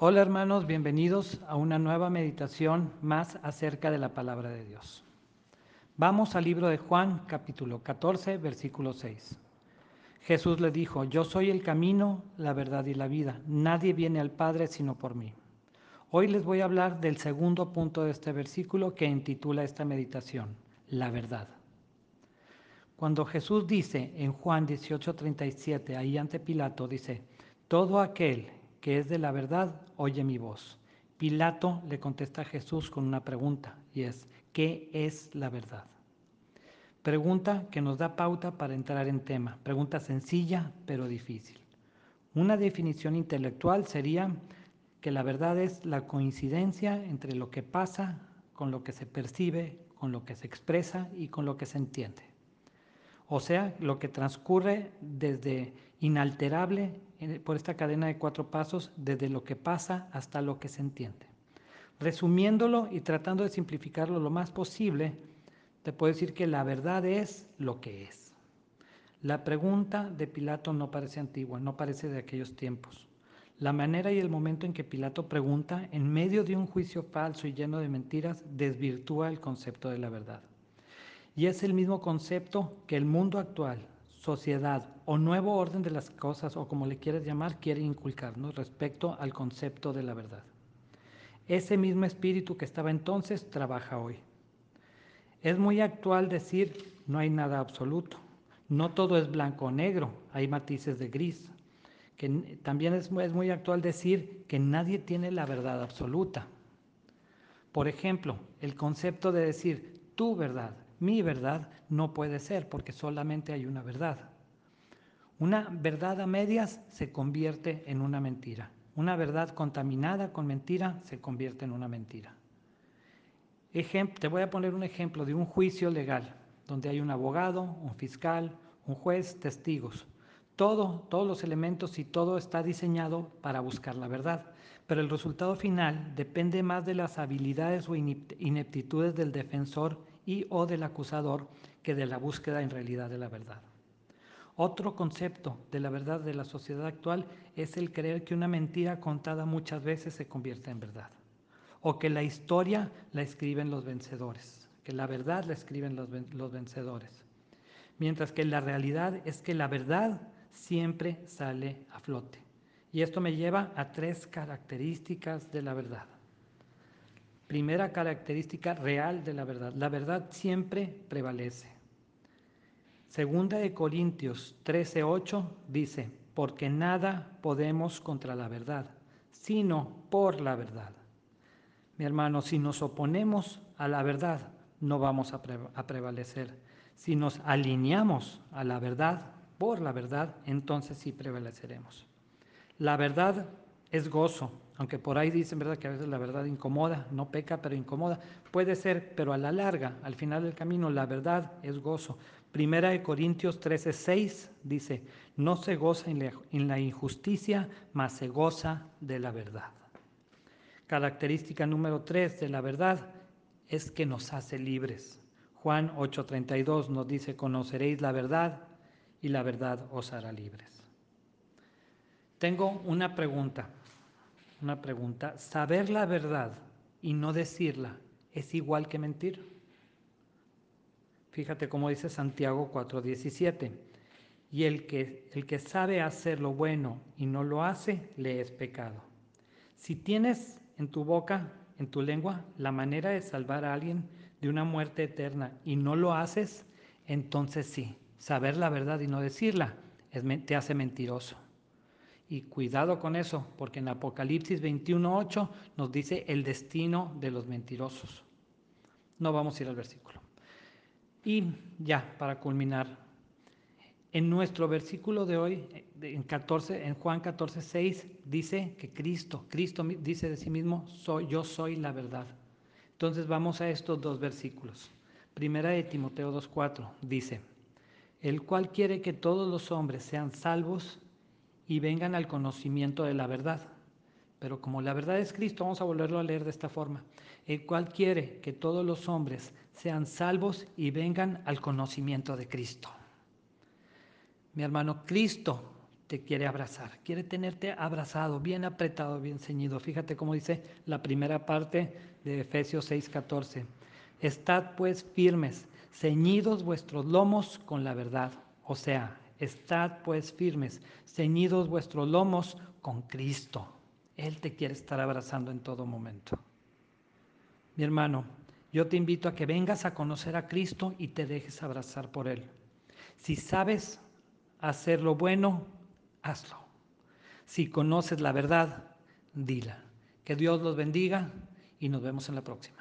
Hola hermanos, bienvenidos a una nueva meditación más acerca de la palabra de Dios. Vamos al libro de Juan capítulo 14 versículo 6. Jesús le dijo, yo soy el camino, la verdad y la vida. Nadie viene al Padre sino por mí. Hoy les voy a hablar del segundo punto de este versículo que intitula esta meditación, la verdad. Cuando Jesús dice en Juan 18:37, ahí ante Pilato, dice, todo aquel que es de la verdad, oye mi voz. Pilato le contesta a Jesús con una pregunta y es, ¿qué es la verdad? Pregunta que nos da pauta para entrar en tema. Pregunta sencilla pero difícil. Una definición intelectual sería que la verdad es la coincidencia entre lo que pasa con lo que se percibe, con lo que se expresa y con lo que se entiende. O sea, lo que transcurre desde inalterable por esta cadena de cuatro pasos desde lo que pasa hasta lo que se entiende. Resumiéndolo y tratando de simplificarlo lo más posible, te puedo decir que la verdad es lo que es. La pregunta de Pilato no parece antigua, no parece de aquellos tiempos. La manera y el momento en que Pilato pregunta, en medio de un juicio falso y lleno de mentiras, desvirtúa el concepto de la verdad. Y es el mismo concepto que el mundo actual, sociedad o nuevo orden de las cosas, o como le quieras llamar, quiere inculcarnos respecto al concepto de la verdad. Ese mismo espíritu que estaba entonces trabaja hoy. Es muy actual decir no hay nada absoluto. No todo es blanco o negro, hay matices de gris. Que también es, es muy actual decir que nadie tiene la verdad absoluta. Por ejemplo, el concepto de decir tu verdad, mi verdad, no puede ser porque solamente hay una verdad. Una verdad a medias se convierte en una mentira. Una verdad contaminada con mentira se convierte en una mentira. te voy a poner un ejemplo de un juicio legal donde hay un abogado, un fiscal, un juez, testigos. Todo, todos los elementos y todo está diseñado para buscar la verdad, pero el resultado final depende más de las habilidades o ineptitudes del defensor y o del acusador que de la búsqueda en realidad de la verdad. Otro concepto de la verdad de la sociedad actual es el creer que una mentira contada muchas veces se convierte en verdad. O que la historia la escriben los vencedores, que la verdad la escriben los, los vencedores. Mientras que la realidad es que la verdad siempre sale a flote. Y esto me lleva a tres características de la verdad. Primera característica real de la verdad. La verdad siempre prevalece. Segunda de Corintios 13:8 dice, porque nada podemos contra la verdad, sino por la verdad. Mi hermano, si nos oponemos a la verdad, no vamos a, a prevalecer. Si nos alineamos a la verdad, por la verdad, entonces sí prevaleceremos. La verdad es gozo, aunque por ahí dicen verdad que a veces la verdad incomoda, no peca, pero incomoda. Puede ser, pero a la larga, al final del camino, la verdad es gozo. Primera de Corintios 13:6 dice, no se goza en la, injusticia, mas se goza de la verdad. Característica número 3 de la verdad es que nos hace libres. Juan 8:32 nos dice, conoceréis la verdad y la verdad os hará libres. Tengo una pregunta, una pregunta. ¿Saber la verdad y no decirla es igual que mentir? Fíjate cómo dice Santiago 4:17. Y el que, el que sabe hacer lo bueno y no lo hace, le es pecado. Si tienes en tu boca, en tu lengua, la manera de salvar a alguien de una muerte eterna y no lo haces, entonces sí, saber la verdad y no decirla te hace mentiroso. Y cuidado con eso, porque en Apocalipsis 21.8 nos dice el destino de los mentirosos. No vamos a ir al versículo. Y ya, para culminar, en nuestro versículo de hoy, en, 14, en Juan 14, 6, dice que Cristo, Cristo dice de sí mismo, soy, yo soy la verdad. Entonces vamos a estos dos versículos. Primera de Timoteo 2.4 dice, el cual quiere que todos los hombres sean salvos y vengan al conocimiento de la verdad. Pero como la verdad es Cristo, vamos a volverlo a leer de esta forma. El cual quiere que todos los hombres sean salvos y vengan al conocimiento de Cristo. Mi hermano, Cristo te quiere abrazar, quiere tenerte abrazado, bien apretado, bien ceñido. Fíjate cómo dice la primera parte de Efesios 6:14. Estad pues firmes, ceñidos vuestros lomos con la verdad. O sea, estad pues firmes, ceñidos vuestros lomos con Cristo. Él te quiere estar abrazando en todo momento. Mi hermano, yo te invito a que vengas a conocer a Cristo y te dejes abrazar por Él. Si sabes hacer lo bueno, hazlo. Si conoces la verdad, dila. Que Dios los bendiga y nos vemos en la próxima.